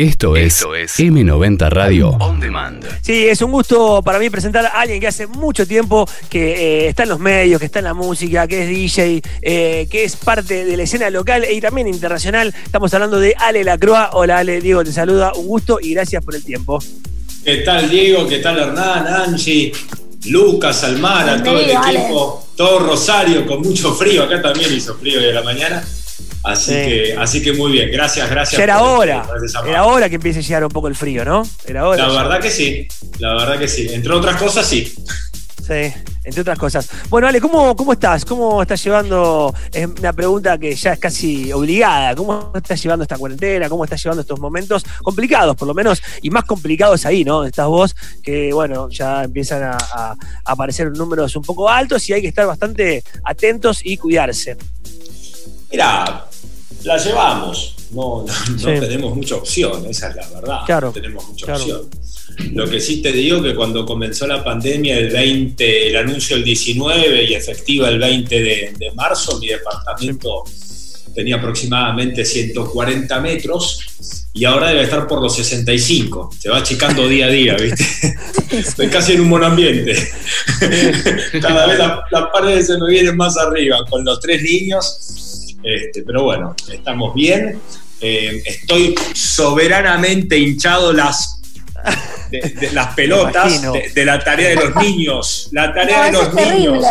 Esto es, M90 Radio On Demand. Sí, es un gusto para mí presentar a alguien que hace mucho tiempo que eh, está en los medios, que está en la música, que es DJ, eh, que es parte de la escena local y también internacional. Estamos hablando de Ale Lacroix. Hola Ale, Diego te saluda, un gusto y gracias por el tiempo. ¿Qué tal Diego? ¿Qué tal Hernán, Angie, Lucas, Almara, todo el equipo, todo Rosario con mucho frío? Acá también hizo frío de la mañana. Así, que, así que muy bien, gracias, gracias. Ya era hora, era hora que empiece a llegar un poco el frío, ¿no? Era hora. La verdad que sí, la verdad que sí. Entre otras cosas, sí. Sí, entre otras cosas. Bueno, Ale, ¿cómo, cómo estás? ¿Cómo estás llevando? Es una pregunta que ya es casi obligada. ¿Cómo estás llevando esta cuarentena? ¿Cómo estás llevando estos momentos complicados, por lo menos? Y más complicados ahí, ¿no? Estás vos, que bueno, ya empiezan a, a aparecer números un poco altos y hay que estar bastante atentos y cuidarse. Mira, la llevamos. No, no, tenemos mucha opción, esa es la verdad. no tenemos mucha opción. Lo que sí te digo que cuando comenzó la pandemia, el 20, el anuncio el 19 y efectiva el 20 de, marzo, mi departamento tenía aproximadamente 140 metros y ahora debe estar por los 65. Se va achicando día a día, ¿viste? Estoy casi en un monoambiente. Cada vez las paredes se me vienen más arriba. Con los tres niños este, pero bueno, estamos bien. Eh, estoy soberanamente hinchado las, de, las pelotas de, la tarea de los niños. La tarea de los niños.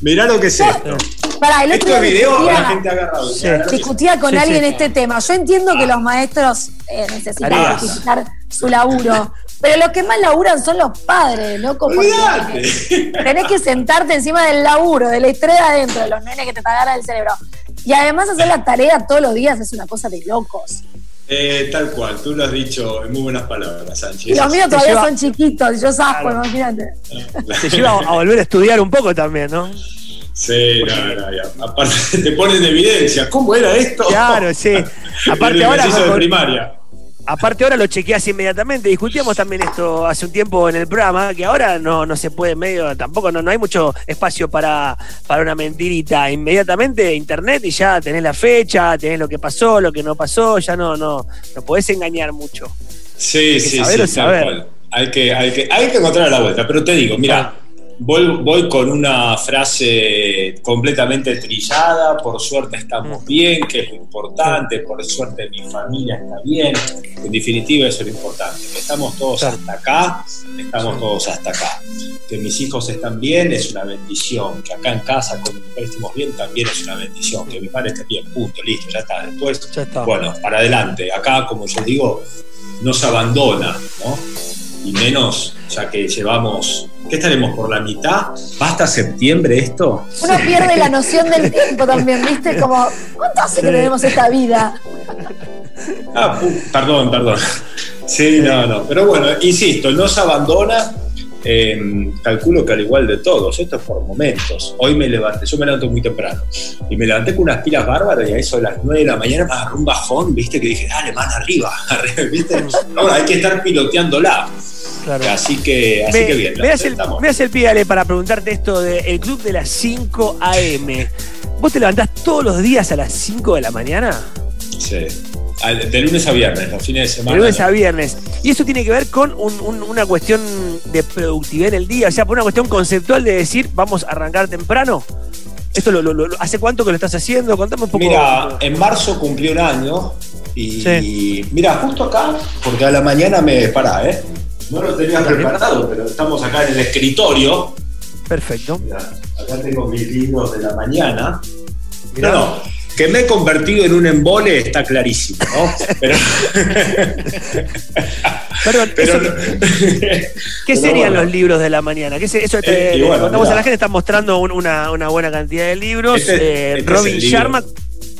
Mirá lo que es esto. Para, el otro video la gente agarrado. Discutía con alguien este tema. Yo entiendo que los maestros eh, necesitan justificar su laburo. Pero los que más laburan son los padres, loco. Tenés que sentarte encima del laburo, de la estrella adentro, de los nenes que te pagaran el cerebro. Y además hacer la tarea todos los días es una cosa de locos. Eh, tal cual, tú lo has dicho en muy buenas palabras, Sánchez. Y los míos todavía son chiquitos, yo saco, imagínate. Te lleva a volver a estudiar un poco también, ¿no? Sí, no, no, ya. aparte te ponen en evidencia, ¿cómo era esto? Claro, sí. Aparte ahora... De primaria. Aparte ahora lo chequeas inmediatamente. Discutíamos también esto hace un tiempo en el programa, que ahora no, no se puede medio, tampoco no, no hay mucho espacio para, para una mentirita. Inmediatamente internet y ya tenés la fecha, tenés lo que pasó, lo que no pasó, ya no, no, no podés engañar mucho. Sí, sí, sí, Hay que, hay, que, hay que encontrar la vuelta, pero te digo, mira, Voy, con una frase completamente trillada, por suerte estamos mm. bien, que es lo importante, por suerte mi familia está bien, en definitiva eso es lo importante, que estamos todos hasta acá, estamos todos hasta acá, que mis hijos están bien es una bendición, que acá en casa con mi mujer estemos bien también es una bendición, que mi padre esté bien, punto, listo, ya está, después, bueno, para adelante, acá como yo digo, no se abandona, ¿no? Y menos ya que llevamos ¿Qué estaremos por la mitad? ¿Basta septiembre esto? Uno pierde la noción del tiempo también, ¿viste? Como, ¿cuánto hace que tenemos esta vida? Ah, perdón, perdón. Sí, no, no. Pero bueno, insisto, no se abandona. Em, calculo que al igual de todos, esto es por momentos. Hoy me levanté, yo me levanto muy temprano y me levanté con unas pilas bárbaras y a eso a las 9 de la mañana me agarró un bajón, viste, que dije, dale, man, arriba, ¿viste? Ahora hay que estar piloteándola. Así que, así que bien. Me das, el, me el pie, para preguntarte esto del club de las 5 a.m. ¿Vos te levantás todos los días a las 5 de la mañana? Sí. De lunes a viernes, los fines de semana. De lunes a viernes. Y eso tiene que ver con una cuestión de productividad en el día, o sea, por una cuestión conceptual de decir, vamos a arrancar temprano. ¿Esto lo, hace cuánto que lo estás haciendo? Contame un poco. Mira, en marzo cumplí un año y mira, justo acá, porque a la mañana me para, ¿eh? No lo tenía preparado, pero estamos acá en el escritorio. Perfecto. acá tengo mis libros de la mañana. No, no, que me he convertido en un embole está clarísimo, ¿no? Pero, Perdón, ¿qué serían los libros de la mañana? ¿Qué eso eh, contamos a la gente, está mostrando una, buena cantidad de libros. Este, eh, este Robin Sharma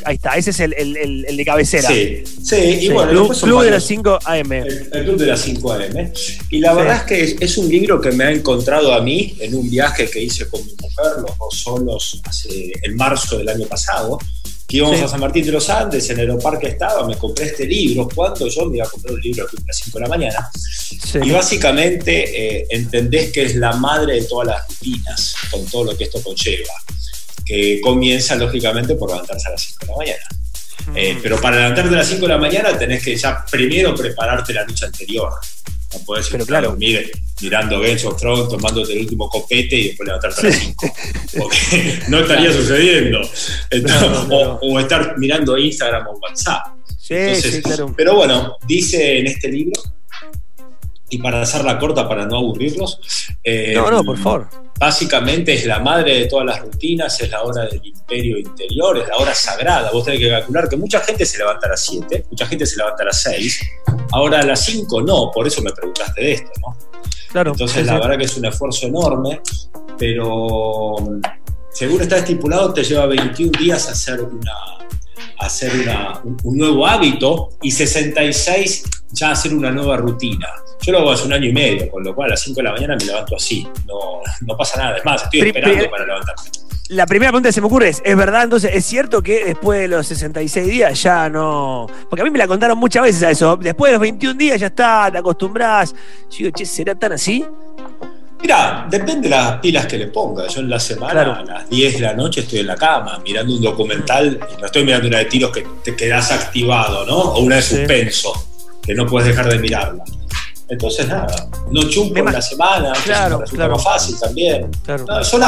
ahí está, ese es el, de cabecera. Sí, sí, y bueno. Club, club de las 5 AM. El, Club de las 5 AM. Y la verdad es que es, un libro que me ha encontrado a mí en un viaje que hice con mi mujer, los dos solos, hace, en marzo del año pasado, que íbamos a San Martín de los Andes, en el aeroparque estaba, me compré este libro, cuando yo me iba a comprar un libro a las 5 de la mañana, y básicamente eh, entendés que es la madre de todas las rutinas, con todo lo que esto conlleva que comienza lógicamente por levantarse a las 5 de la mañana. Eh, pero para levantarte a las 5 de la mañana tenés que ya primero prepararte la noche anterior. No puedes ir claro. dormir mirando Games of Thrones, tomándote el último copete y después levantarte a las 5. Porque no estaría sucediendo. O, estar mirando Instagram o WhatsApp. Sí, sí, claro. Pero bueno, dice en este libro, y para hacerla corta, para no aburrirlos. Eh, no, no, por favor básicamente es la madre de todas las rutinas, es la hora del imperio interior, es la hora sagrada. Vos tenés que calcular que mucha gente se levanta a las 7, mucha gente se levanta a las 6, ahora a las 5 no, por eso me preguntaste de esto, ¿no? Claro. Entonces la verdad que es un esfuerzo enorme, pero según está estipulado te lleva 21 días hacer una hacer un nuevo hábito y 66 ya hacer una nueva rutina. Yo lo hago hace un año y medio, con lo cual a las 5 de la mañana me levanto así. No, no pasa nada. Es más, estoy esperando para levantarme. La primera pregunta que se me ocurre es, ¿es verdad entonces, es cierto que después de los 66 días ya no... Porque a mí me la contaron muchas veces a eso, después de los 21 días ya está, te acostumbras. Yo digo, che, ¿será tan así? Mira, depende de las pilas que le ponga. Yo en la semana, a las 10 de la noche, estoy en la cama mirando un documental, y no estoy mirando una de tiros que te quedas activado, ¿no? O una de suspenso, que no puedes dejar de mirarla. Entonces, nada, no chumpo en la semana, claro, resulta más fácil también. Claro.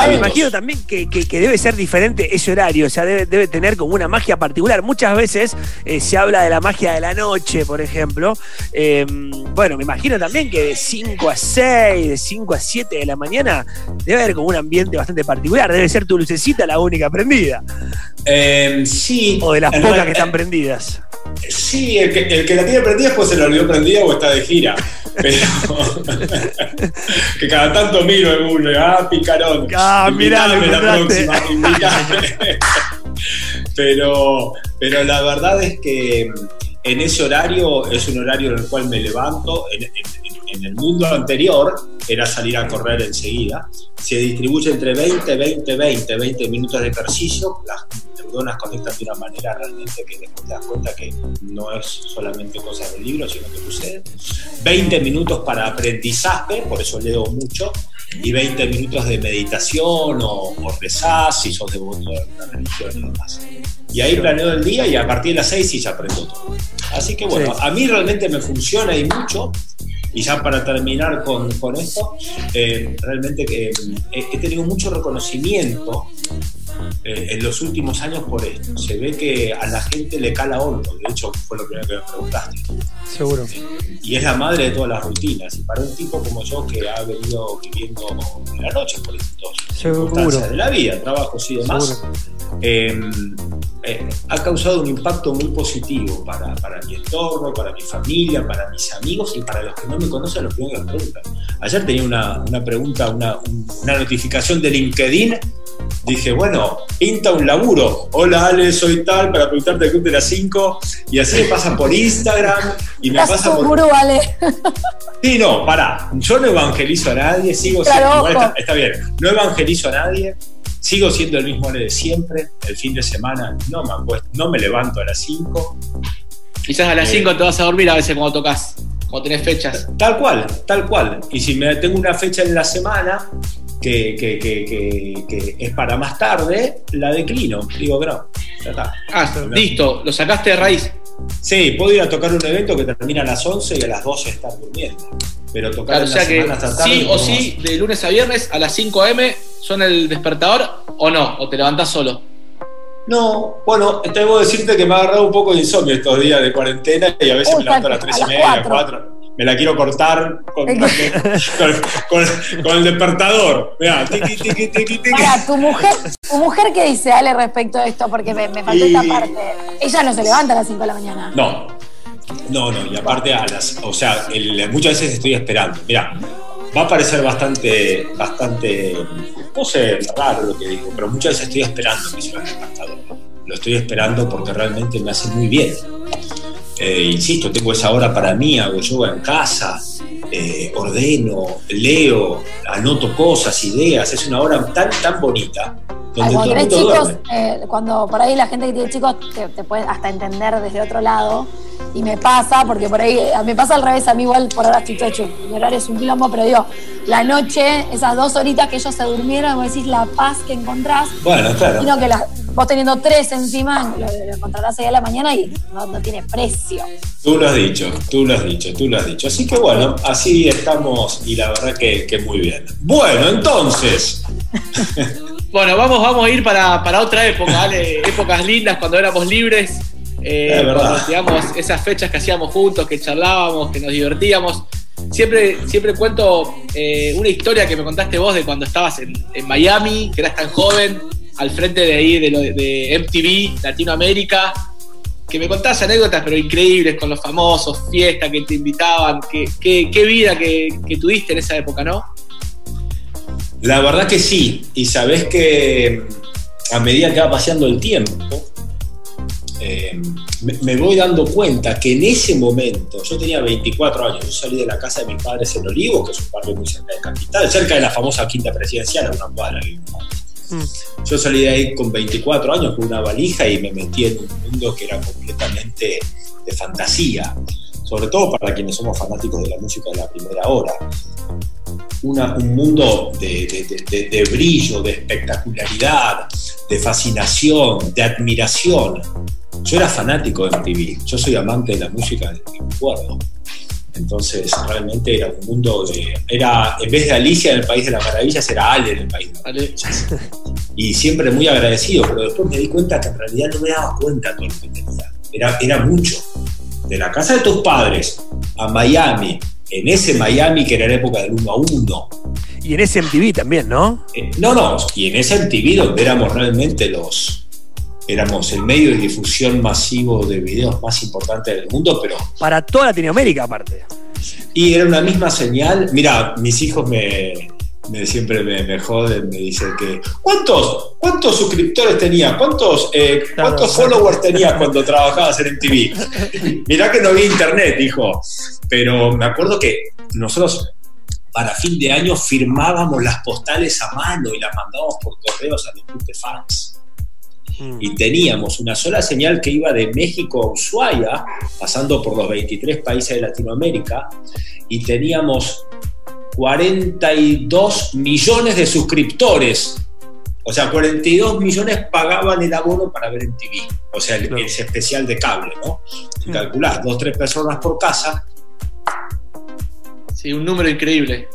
me imagino también que, debe ser diferente ese horario, o sea, debe, tener como una magia particular. Muchas veces eh, se habla de la magia de la noche, por ejemplo. Em, bueno, me imagino también que de 5 a 6, de 5 a 7 de la mañana, debe haber como un ambiente bastante particular. Debe ser tu lucecita la única prendida. Em, sí. O de las pocas que están prendidas. Sí, el que, el que la tiene prendida pues se la olvidó prendida o está de gira. Pero que cada tanto miro en uno, ah, picarón. Ah, mirame la próxima, pero, pero la verdad es que en ese horario es un horario en el cual me levanto. En, el mundo anterior era salir a correr enseguida. Se distribuye entre 20, 20, 20, 20 minutos de ejercicio. Las neuronas conectan de una manera realmente que después te das cuenta que no es solamente cosas del libro, sino que sucede. 20 minutos para aprendizaje, por eso leo mucho y 20 minutos de meditación o, o rezar si sos devoto de una religión y demás. Y ahí planeo el día y a partir de las 6 sí ya aprendo todo. Así que bueno, a mí realmente me funciona y mucho. Y ya para terminar con, con esto, eh, realmente eh, he tenido mucho reconocimiento eh, en los últimos años por esto. Se ve que a la gente le cala hondo, de hecho fue lo primero que me preguntaste. Seguro. Y es la madre de todas las rutinas. Y para un tipo como yo que ha venido viviendo en la noche por estas circunstancias de la vida, trabajos y demás, em, eh, ha causado un impacto muy positivo para, para, mi entorno, para mi familia, para mis amigos y para los que no me conocen, los que me preguntan. Ayer tenía una, una pregunta, una, una notificación de LinkedIn dije, bueno, pinta un laburo. Hola Ale, soy tal, para preguntarte el club de las 5. Y así me pasa por Instagram y me pasa por. Gurú, Ale. Sí, no, pará. Yo no evangelizo a nadie, sigo siendo. Está, bien, no evangelizo a nadie. Sigo siendo el mismo de siempre. El fin de semana no me, no me levanto a las 5. Quizás a las 5 eh, te vas a dormir a veces cuando tocas, cuando tenés fechas. Tal cual, tal cual. Y si me tengo una fecha en la semana, que, es para más tarde, la declino. Digo que no. Ya está. Ah, listo, lo sacaste de raíz. Sí, puedo ir a tocar un evento que termina a las 11 y a las 12 estar durmiendo. Pero tocar o sea que sí o sí, de lunes a viernes a las 5 am son el despertador o no, o te levantás solo. No, bueno, tengo que decirte que me ha agarrado un poco de insomnio estos días de cuarentena y a veces me levanto a las 3 y media, 4 me la quiero cortar con, el despertador. Mira, tiqui, tiqui, tiqui, tiqui. ¿tu mujer, ¿tu mujer qué dice, Ale, respecto a esto? Porque me, faltó esta parte. Ella no se levanta a las 5 de la mañana. No, no, no, y aparte a las, o sea, muchas veces estoy esperando. Mira, va a parecer bastante, bastante, no sé, raro lo que digo, pero muchas veces estoy esperando que sea el. Lo estoy esperando porque realmente me hace muy bien. Eh, insisto, tengo esa hora para mí, hago yoga en casa, eh, ordeno, leo, anoto cosas, ideas, es una hora tan, tan bonita. cuando tenés chicos, eh, cuando por ahí la gente que tiene chicos te, puede hasta entender desde otro lado, y me pasa, porque por ahí me pasa al revés, a mí igual por ahora estoy hecho, mi horario es un quilombo, pero digo, la noche, esas dos horitas que ellos se durmieron, vos decís la paz que encontrás. Bueno, claro. Sino que vos teniendo tres encima, lo, encontrarás ahí a la mañana y no, tiene precio. Tú lo has dicho, tú lo has dicho, tú lo has dicho. Así que bueno, así estamos y la verdad que, que muy bien. Bueno, entonces. bueno, vamos, vamos a ir para, para otra época, ¿vale? Épocas lindas cuando éramos libres. Eh, digamos, esas fechas que hacíamos juntos, que charlábamos, que nos divertíamos. Siempre, siempre cuento eh, una historia que me contaste vos de cuando estabas en, Miami, que eras tan joven, al frente de ahí de, de MTV, Latinoamérica, que me contás anécdotas pero increíbles con los famosos, fiestas que te invitaban, qué, vida que, tuviste en esa época, ¿no? La verdad que sí, y sabés que a medida que va paseando el tiempo, eh, me, voy dando cuenta que en ese momento, yo tenía 24 años, yo salí de la casa de mis padres en Olivo, que es un barrio muy cerca de Capital, cerca de la famosa Quinta Presidencial, una cuadra. Mm. Yo salí de ahí con 24 años con una valija y me metí en un mundo que era completamente de fantasía, sobre todo para quienes somos fanáticos de la música de la primera hora. un mundo de brillo, de espectacularidad, de fascinación, de admiración, yo era fanático de MTV, yo soy amante de la música desde que. Entonces, realmente era un mundo de. Era, en vez de Alicia en el País de las Maravillas, era Ale en el País de las Maravillas. Y siempre muy agradecido, pero después me di cuenta que en realidad no me daba cuenta de todo lo que tenía. Era, era mucho. De la casa de tus padres a Miami, en ese Miami que era la época del 1 a 1. Y en ese MTV también, ¿no? Eh, no, no, y en ese MTV donde éramos realmente los, éramos el medio de difusión masivo de videos más importante del mundo, pero... Para toda Latinoamérica aparte. Y era una misma señal. Mira, mis hijos me, siempre me, joden, me dicen que ¿cuántos, cuántos suscriptores tenías? ¿Cuántos, eh, ¿cuántos followers tenías cuando trabajabas en MTV? Mirá que no había internet, hijo. Pero me acuerdo que nosotros para fin de año firmábamos las postales a mano y las mandábamos por correos a los de fans. Y teníamos una sola señal que iba de México a Ushuaia, pasando por los 23 países de Latinoamérica, y teníamos 42 millones de suscriptores. O sea, 42 millones pagaban el abono para ver en TV. O sea, el, ese especial de cable, ¿no? Si calculás, dos, tres personas por casa. Sí, un número increíble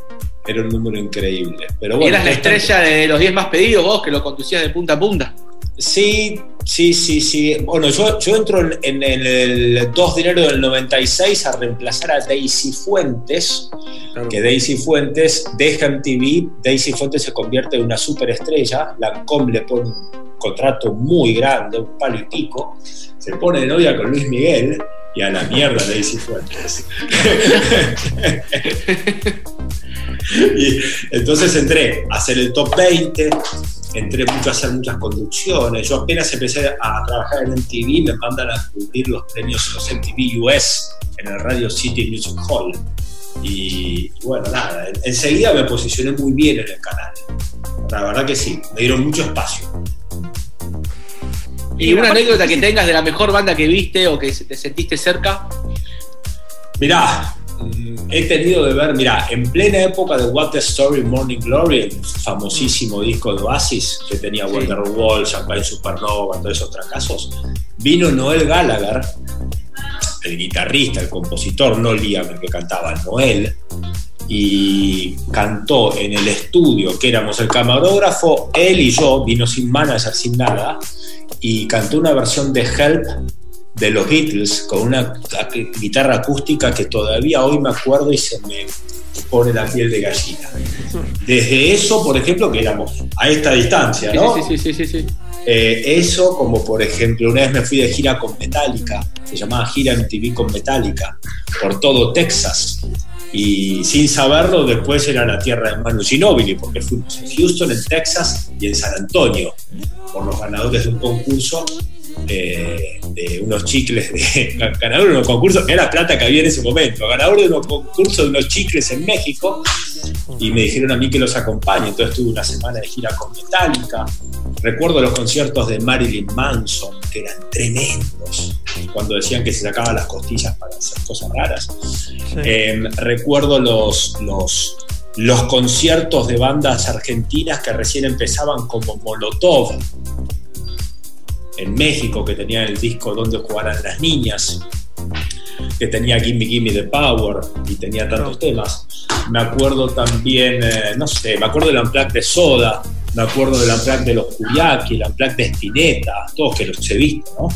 era un número increíble. Pero bueno, Eras la estrella de los 10 más pedidos, vos que lo conducías de punta a punta. Sí, sí, sí, sí. Bueno, yo, yo entro en, el 2 de enero del 96 a reemplazar a Daisy Fuentes, que Daisy Fuentes deja MTV, Daisy Fuentes se convierte en una superestrella, Lancome le pone un contrato muy grande, un palo y pico, se pone de novia con Luis Miguel y a la mierda Daisy Fuentes. y entonces entré a hacer el top 20, entré mucho a hacer muchas conducciones. Yo apenas empecé a trabajar en MTV, me mandan a cubrir los premios los MTV US en el Radio City Music Hall. Y, bueno, nada, enseguida me posicioné muy bien en el canal. La verdad que sí, me dieron mucho espacio. ¿Y una anécdota que tengas de la mejor banda que viste o que te sentiste cerca? Mirá, he tenido de ver, mira, en plena época de What the Story Morning Glory, el famosísimo disco de Oasis que tenía sí. Wonderwall, Champagne Supernova, todos esos fracasos, vino Noel Gallagher, el guitarrista, el compositor, no Liam, el que cantaba, Noel, y cantó en el estudio, que éramos el camarógrafo, él y yo, vino sin manager, sin nada, y cantó una versión de Help de los Beatles con una guitarra acústica que todavía hoy me acuerdo y se me pone la piel de gallina. Desde eso, por ejemplo, que éramos a esta distancia, ¿no? Sí, sí, sí, sí. Eh, eso, como por ejemplo, una vez me fui de gira con Metallica, se llamaba Gira MTV con Metallica, por todo Texas. Y sin saberlo, después era la tierra de Manu Ginóbili, porque fuimos en Houston, en Texas y en San Antonio, por los ganadores de un concurso eh, de unos chicles, de, ganador de unos concursos, era plata que había en ese momento, ganador de unos concursos de unos chicles en México, y me dijeron a mí que los acompañe, entonces tuve una semana de gira con Metallica, recuerdo los conciertos de Marilyn Manson, que eran tremendos, cuando decían que se sacaban las costillas para hacer cosas raras, em, recuerdo los, los los conciertos de bandas argentinas que recién empezaban como Molotov, en México, que tenía el disco Donde jugaran las niñas, que tenía Gimme Gimme the Power y tenía tantos temas. Me acuerdo también, eh, no sé, me acuerdo del Unplugged de Soda, me acuerdo del Unplugged de los Curiaki, el Unplugged de Spinetta, todos que los he visto, ¿no?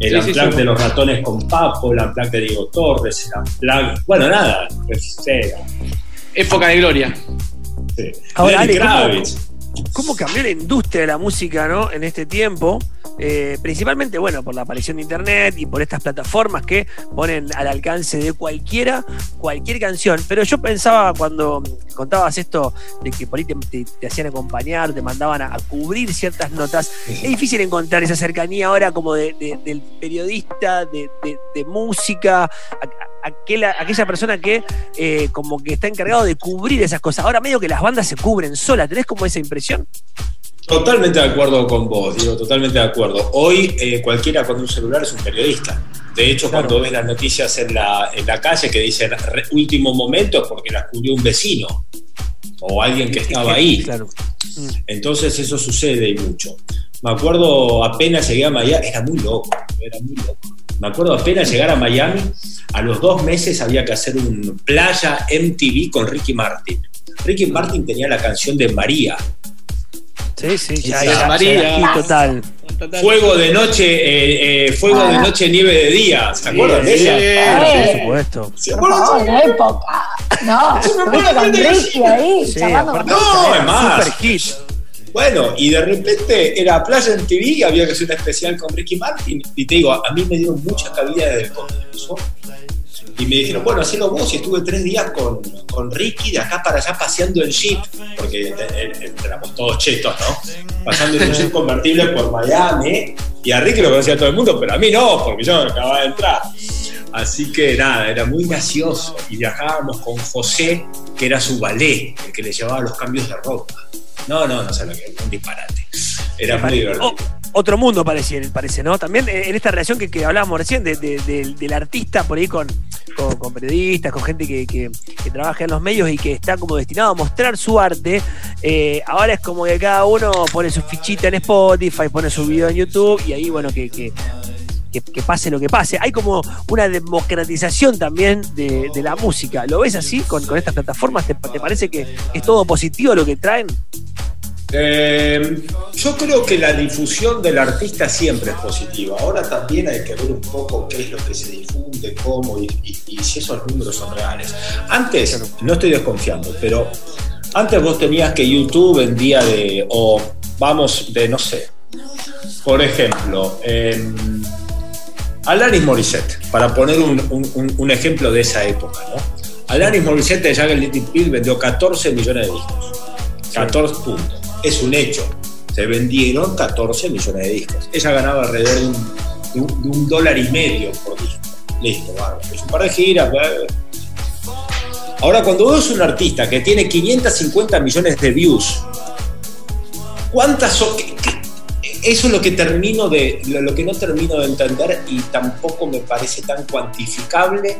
El sí, de los ratones con Papo, el Unplugged de Diego Torres, el Unplugged, bueno, nada, pues, Época de gloria. Sí. Ahora, Ale, ¿cómo, cambió la industria de la música ¿no? en este tiempo? Eh, principalmente, bueno, por la aparición de internet y por estas plataformas que ponen al alcance de cualquiera cualquier canción. Pero yo pensaba cuando contabas esto de que por ahí te, hacían acompañar, te mandaban a, cubrir ciertas notas, es difícil encontrar esa cercanía ahora como del periodista, de, música, aquella, aquella persona que eh, como que está encargado de cubrir esas cosas. Ahora medio que las bandas se cubren solas, ¿tenés como esa impresión? Totalmente de acuerdo con vos, digo, totalmente de acuerdo. Hoy eh, cualquiera con un celular es un periodista. De hecho, cuando ves las noticias en la, en la calle que dicen último momento es porque las cubrió un vecino o alguien que estaba ahí. Claro. Mm. Entonces eso sucede y mucho. Me acuerdo apenas llegué a Miami, era muy loco, era muy loco. Me acuerdo apenas llegar a Miami, a los dos meses había que hacer un playa MTV con Ricky Martin. Ricky Martin tenía la canción de María, Sí, sí, ya, María. total. Fuego de noche, eh, eh, fuego de noche, nieve de día. ¿Se acuerdan de ella? por supuesto. ¿Se acuerdan? No, época. No, con Ricky ahí, No, es más. Super hit. Bueno, y de repente era Playa en TV había que hacer un especial con Ricky Martin. Y te digo, a mí me dio mucha cabida desde el comienzo y me dijeron, bueno, hacelo vos. Y estuve tres días con, con Ricky de acá para allá paseando en jeep, porque éramos todos chetos, ¿no? Pasando en un jeep convertible por Miami. Y a Ricky lo conocía todo el mundo, pero a mí no, porque yo acababa de entrar. Así que nada, era muy gracioso. Y viajábamos con José, que era su ballet, el que le llevaba los cambios de ropa. No, no, no sé lo que es, un disparate. Era muy divertido. otro mundo parece, parece, ¿no? También en esta relación que, que hablábamos recién del artista por ahí con, con, periodistas, con gente que, trabaja en los medios y que está como destinado a mostrar su arte. Eh, ahora es como que cada uno pone su fichita en Spotify, pone su video en YouTube y ahí, bueno, que, que, pase lo que pase. Hay como una democratización también de, la música. ¿Lo ves así con, estas plataformas? ¿Te, ¿Te, parece que es todo positivo lo que traen? Eh, yo creo que la difusión del artista siempre es positiva. Ahora también hay que ver un poco qué es lo que se difunde, cómo y, si esos números son reales. Antes, no estoy desconfiando, pero antes vos tenías que YouTube vendía de, o vamos, de no sé, por ejemplo, eh, Alanis Morissette, para poner un, ejemplo de esa época, ¿no? Alanis Morissette de Jagger Little Pill vendió 14 millones de discos. 14 puntos es un hecho. Se vendieron 14 millones de discos. Ella ganaba alrededor de un, dólar y medio por disco. Listo, bárbaro. Es un par de giras. Ahora, cuando vos un artista que tiene 550 millones de views, ¿cuántas son? Eso es lo que termino de, lo, que no termino de entender y tampoco me parece tan cuantificable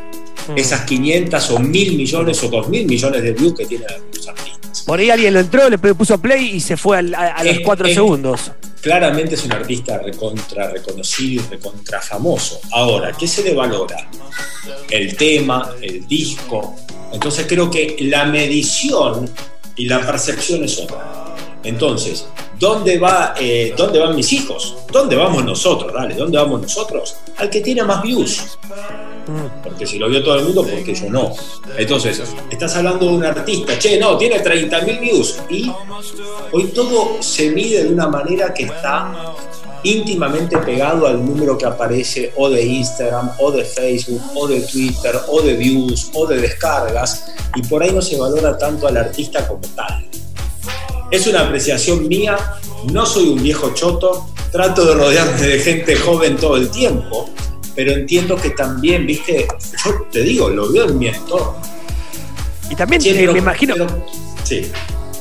mm. esas 500 o 1000 millones o 2000 millones de views que tienen los artistas. Por ahí alguien lo entró, le puso play y se fue a, los cuatro segundos. Claramente es un artista recontra reconocido y recontra famoso. Ahora, ¿qué se le valora? El tema, el disco. Entonces creo que la medición y la percepción es otra. Entonces, ¿dónde, va, eh, ¿dónde van mis hijos? ¿Dónde vamos nosotros? Dale, ¿dónde vamos nosotros? Al que tiene más views. Porque si lo vio todo el mundo, porque yo no? Entonces, estás hablando de un artista, che, no, tiene 30.000 views. Y hoy todo se mide de una manera que está íntimamente pegado al número que aparece o de Instagram, o de Facebook, o de Twitter, o de views, o de descargas, y por ahí no se valora tanto al artista como tal. Es una apreciación mía, no soy un viejo choto, trato de rodearme de gente joven todo el tiempo, pero entiendo que también, viste, yo te digo, lo veo en mi entorno. Y también eh, me imagino. sí.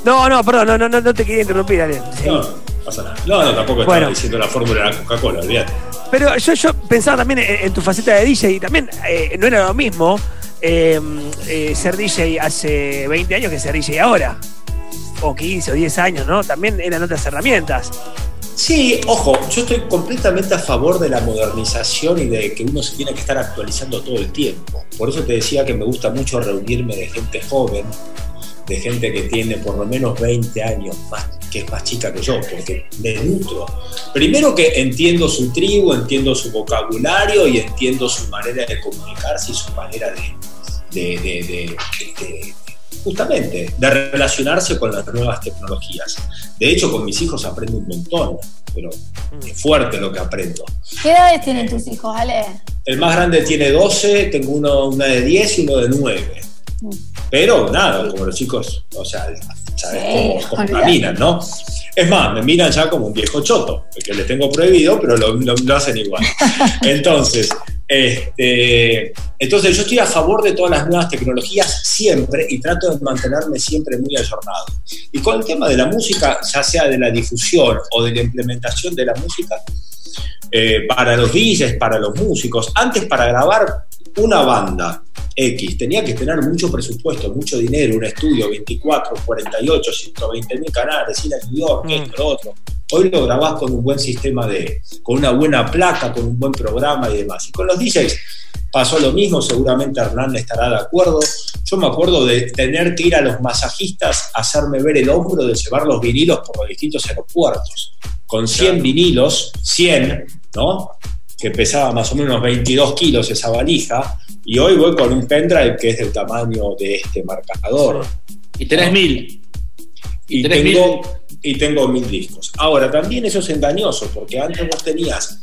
No, no, perdón, no, no, no te quería interrumpir, Ariel. No, No, pasa nada. No, no, tampoco estaba diciendo la fórmula de la Coca-Cola, olvídate. Pero yo, yo pensaba también en, tu faceta de DJ y también eh, no era lo mismo eh, ser DJ hace 20 años que ser DJ ahora. O 15 o 10 años, ¿no? También eran otras herramientas. Sí, ojo, yo estoy completamente a favor de la modernización y de que uno se tiene que estar actualizando todo el tiempo. Por eso te decía que me gusta mucho reunirme de gente joven, de gente que tiene por lo menos 20 años, que es más chica que yo, porque me nutro. Primero que entiendo su tribu, entiendo su vocabulario y entiendo su manera de comunicarse y su manera de justamente, de relacionarse con las nuevas tecnologías. De hecho, con mis hijos aprendo un montón, pero es fuerte lo que aprendo. ¿Qué edades tienen tus hijos, Ale? El más grande tiene 12, tengo uno, una de 10 y uno de 9. Mm. Pero nada, como los chicos, o sea, sabes cómo, caminan, ¿no? Es más, me miran ya como un viejo choto, porque les tengo prohibido, pero lo, lo hacen igual. Entonces, este, entonces yo estoy a favor de todas las nuevas tecnologías siempre y trato de mantenerme siempre muy ayornado. Y con el tema de la música, ya sea de la difusión o de la implementación de la música, eh, para los DJs, para los músicos, antes para grabar una banda X tenía que tener mucho presupuesto, mucho dinero, un estudio, 24, 48, 120 mil canales, ir a New York, mm. esto, lo otro. Hoy lo grabás con un buen sistema de, con una buena placa, con un buen programa y demás. Y con los DJs pasó lo mismo, seguramente Hernán estará de acuerdo. Yo me acuerdo de tener que ir a los masajistas a hacerme ver el hombro de llevar los vinilos por los distintos aeropuertos. Con 100 vinilos, 100, ¿no? Que pesaba más o menos 22 kilos esa valija, y hoy voy con un pendrive que es del tamaño de este marcador. Y tenés mil. Y, tengo, y tengo mil discos. Ahora, también eso es engañoso, porque antes vos tenías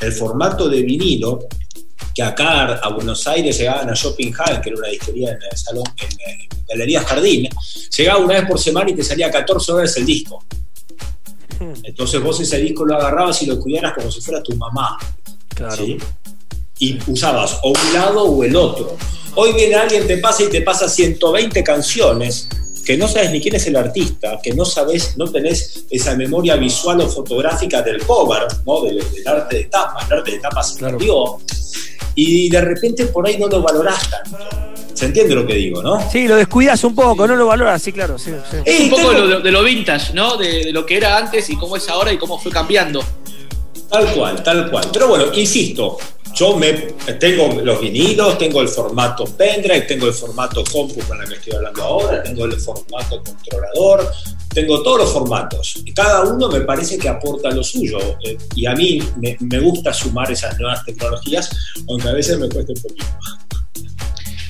el formato de vinilo, que acá a Buenos Aires llegaban a Shopping Hall, que era una disquería en el salón, en, Galería Jardín, llegaba una vez por semana y te salía 14 horas el disco. Hmm. Entonces vos ese disco lo agarrabas y lo cuidaras como si fuera tu mamá. Claro y usabas o un lado o el otro. Hoy viene alguien, te pasa y te pasa 120 canciones que no sabes ni quién es el artista, que no sabes, no tenés esa memoria visual o fotográfica del cover, ¿no? del, arte de tapa, el arte de tapa se claro. y de repente por ahí no lo valorás tanto. ¿Se entiende lo que digo, no? Sí, lo descuidas un poco, no lo valoras, sí, claro. Sí, un poco de lo, vintage, ¿no? De, de, lo que era antes y cómo es ahora y cómo fue cambiando. Tal cual, tal cual. Pero bueno, insisto, yo me, tengo los vinilos, tengo el formato pendrive, tengo el formato compu con el que estoy hablando ahora, tengo el formato controlador, tengo todos los formatos. Cada uno me parece que aporta lo suyo. Eh, y a mí me, gusta sumar esas nuevas tecnologías, aunque a veces me cuesta un poquito.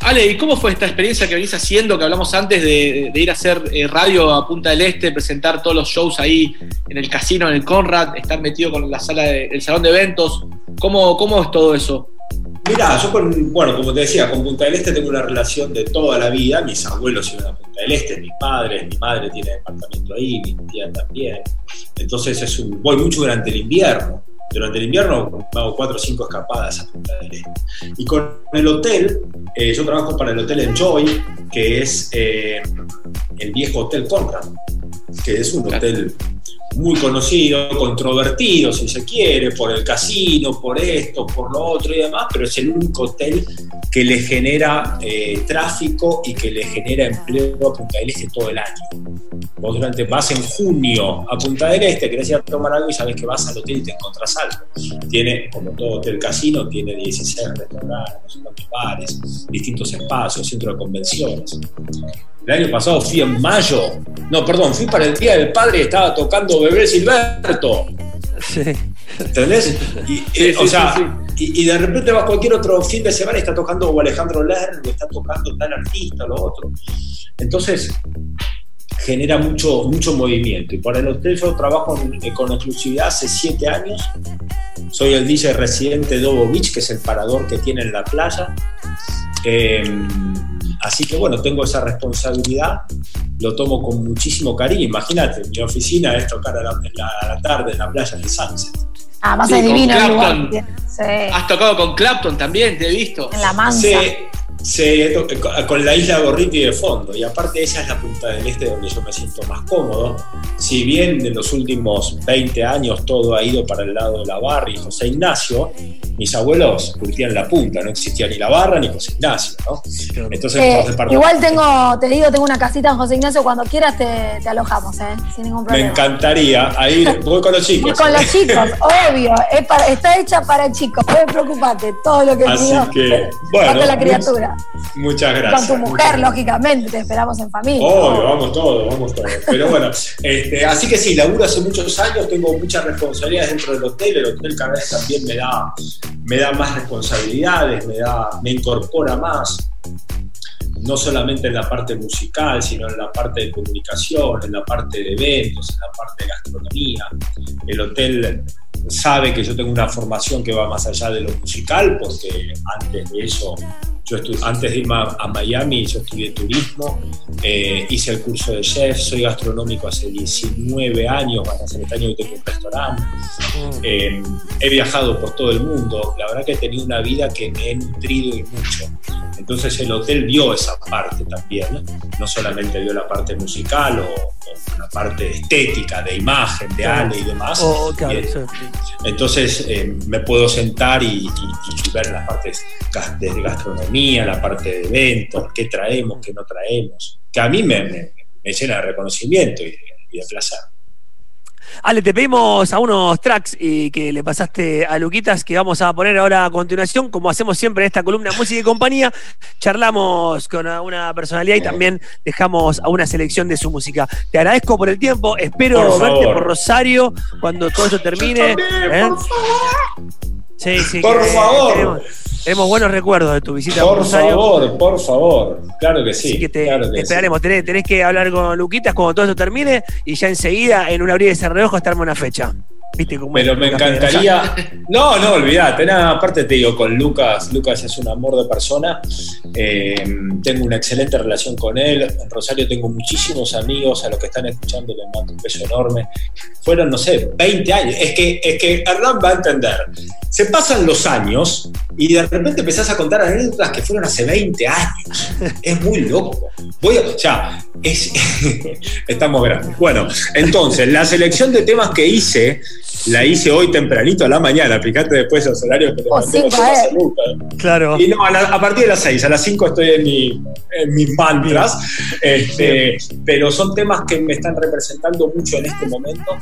Ale, ¿y cómo fue esta experiencia que venís haciendo, que hablamos antes de, ir a hacer eh, radio a Punta del Este, presentar todos los shows ahí en el casino, en el Conrad, estar metido con la sala el salón de eventos? ¿Cómo, ¿Cómo es todo eso? Mira, yo con, bueno, como te decía, con Punta del Este tengo una relación de toda la vida. Mis abuelos iban a Punta del Este, mis padres, mi madre tiene departamento ahí, mi tía también. Entonces es un, voy mucho durante el invierno. Durante el invierno hago cuatro o cinco escapadas a Punta del Este. Y con el hotel, eh, yo trabajo para el Hotel Enjoy, que es eh, el viejo Hotel Conrad, que es un hotel muy conocido, controvertido, si se quiere, por el casino, por esto, por lo otro y demás, pero es el único hotel que le genera eh, tráfico y que le genera empleo a Punta del Este todo el año. Vos durante vas en junio a Punta del Este, querés ir a tomar algo y sabes que vas al hotel y te encontrás algo. Tiene, como todo hotel casino, tiene 16 restaurantes, bares, distintos espacios, centro de convenciones. El año pasado fui en mayo. No, perdón, fui para el Día del Padre y estaba tocando Bebé Silberto. Sí. ¿Entendés? Y, eh, o sea, Y, de repente vas cualquier otro fin de semana y está tocando Alejandro Lerner, está tocando tal artista, lo otro. Entonces, genera mucho, mucho movimiento. Y para el hotel yo trabajo eh, con exclusividad hace siete años. Soy el DJ residente de Dobo Beach, que es el parador que tiene en la playa. Eh, Así que bueno, tengo esa responsabilidad, lo tomo con muchísimo cariño. Imagínate, mi oficina es tocar a la, tarde en la playa de Sunset. Ah, más sí, divino Has tocado con Clapton también, te he visto. En la mansa. Sí, con la isla Gorriti de fondo. Y aparte esa es la punta del este donde yo me siento más cómodo. Si bien en los últimos 20 años todo ha ido para el lado de la barra y José Ignacio, mis abuelos curtían la punta, no existía ni la barra ni José Ignacio, ¿no? Entonces, eh, igual tengo, te digo, tengo una casita en José Ignacio, cuando quieras te, alojamos, ¿eh? Sin ningún problema. Me encantaría, ahí voy con los chicos. con los chicos, obvio, está hecha para chicos, no preocupate, todo lo que Así que, bueno, la criatura. Muchas gracias. Con tu mujer, lógicamente, te esperamos en familia. Obvio, vamos todos, vamos todos. Pero bueno, este, así que sí, laburo hace muchos años, tengo muchas responsabilidades dentro del hotel, el hotel cada vez también me da, me da más responsabilidades, me, da, me incorpora más no solamente en la parte musical, sino en la parte de comunicación, en la parte de eventos, en la parte de gastronomía. El hotel sabe que yo tengo una formación que va más allá de lo musical, porque antes de eso yo antes de irme a, Miami, yo estudié turismo, eh, hice el curso de chef, soy gastronómico hace 19 años, van a ser este año que tengo un restaurante. Eh, he viajado por todo el mundo, la verdad que he tenido una vida que me he nutrido y mucho. Entonces el hotel vio esa parte también, no solamente vio la parte musical o, la parte estética, de imagen, de Ale y demás. Oh, entonces eh, me puedo sentar y, ver las partes de gastronomía la parte de eventos, qué traemos, qué no traemos, que a mí me, llena de reconocimiento y de, placer. Ale, te pedimos a unos tracks y que le pasaste a Luquitas que vamos a poner ahora a continuación, como hacemos siempre en esta columna Música y Compañía, charlamos con una personalidad y también dejamos a una selección de su música. Te agradezco por el tiempo, espero verte por Rosario cuando todo esto termine. ¿eh? Sí, sí. Por favor. Tenemos buenos recuerdos de tu visita por favor, por favor. Claro que sí. Así que te, esperaremos. Tenés, que hablar con Luquitas cuando todo esto termine y ya enseguida, en un abrir de ese reojo, estarme una fecha. Pero me encantaría. No, no, olvídate. Nada, aparte te digo, con Lucas, Lucas es un amor de persona. Eh, tengo una excelente relación con él. En Rosario tengo muchísimos amigos, a los que están escuchando les mando un beso enorme. Fueron, no sé, 20 años. Es que, es que Hernán va a entender. Se pasan los años y de repente empezás a contar anécdotas que fueron hace 20 años. Es muy loco. Voy a, o sea, es, estamos grandes. Bueno, entonces, la selección de temas que hice la hice hoy tempranito a la mañana, fíjate después los horarios que te oh, Claro. Y no, a, partir de las 6, a las 5 estoy en, mi, en mis mantras, este, pero son temas que me están representando mucho en este momento.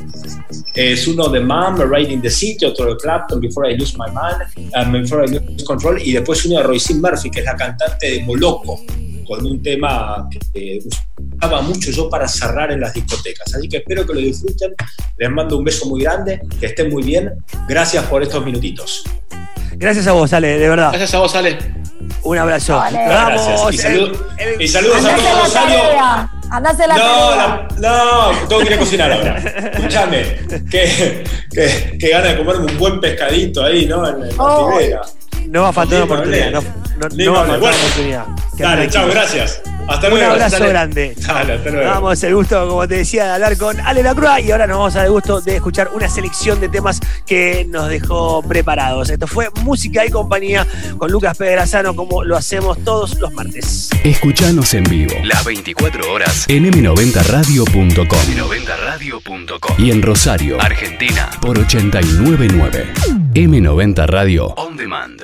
Es uno de Mom, Right in the City, otro de Clapton, Before I Lose My Mind, um, Before I Lose Control, y después uno de Roisin Murphy, que es la cantante de Moloco, con un tema que usaba mucho yo para cerrar en las discotecas. Así que espero que lo disfruten. Les mando un beso muy grande, que estén muy bien. Gracias por estos minutitos. Gracias a vos, Ale, de verdad. Gracias a vos, Ale. Un abrazo. Gracias. Y, saludos a todos Rosario. Andás la no, no, tengo que ir a cocinar ahora. Escúchame, que, que, que, gana de comerme un buen pescadito ahí, ¿no? En, la oh. No va a faltar una oportunidad. No, no, va a faltar una oportunidad. Dale, chao, gracias. Hasta luego. Un abrazo grande. Dale, hasta luego. Vamos el gusto, como te decía, de hablar con Ale Lacrua y ahora nos vamos a dar el gusto de escuchar una selección de temas que nos dejó preparados. Esto fue Música y Compañía con Lucas Pedrazano, como lo hacemos todos los martes. Escuchanos en vivo las 24 horas en m90radio.com m90radio.com y en Rosario, Argentina, por 899. M90 Radio On Demand.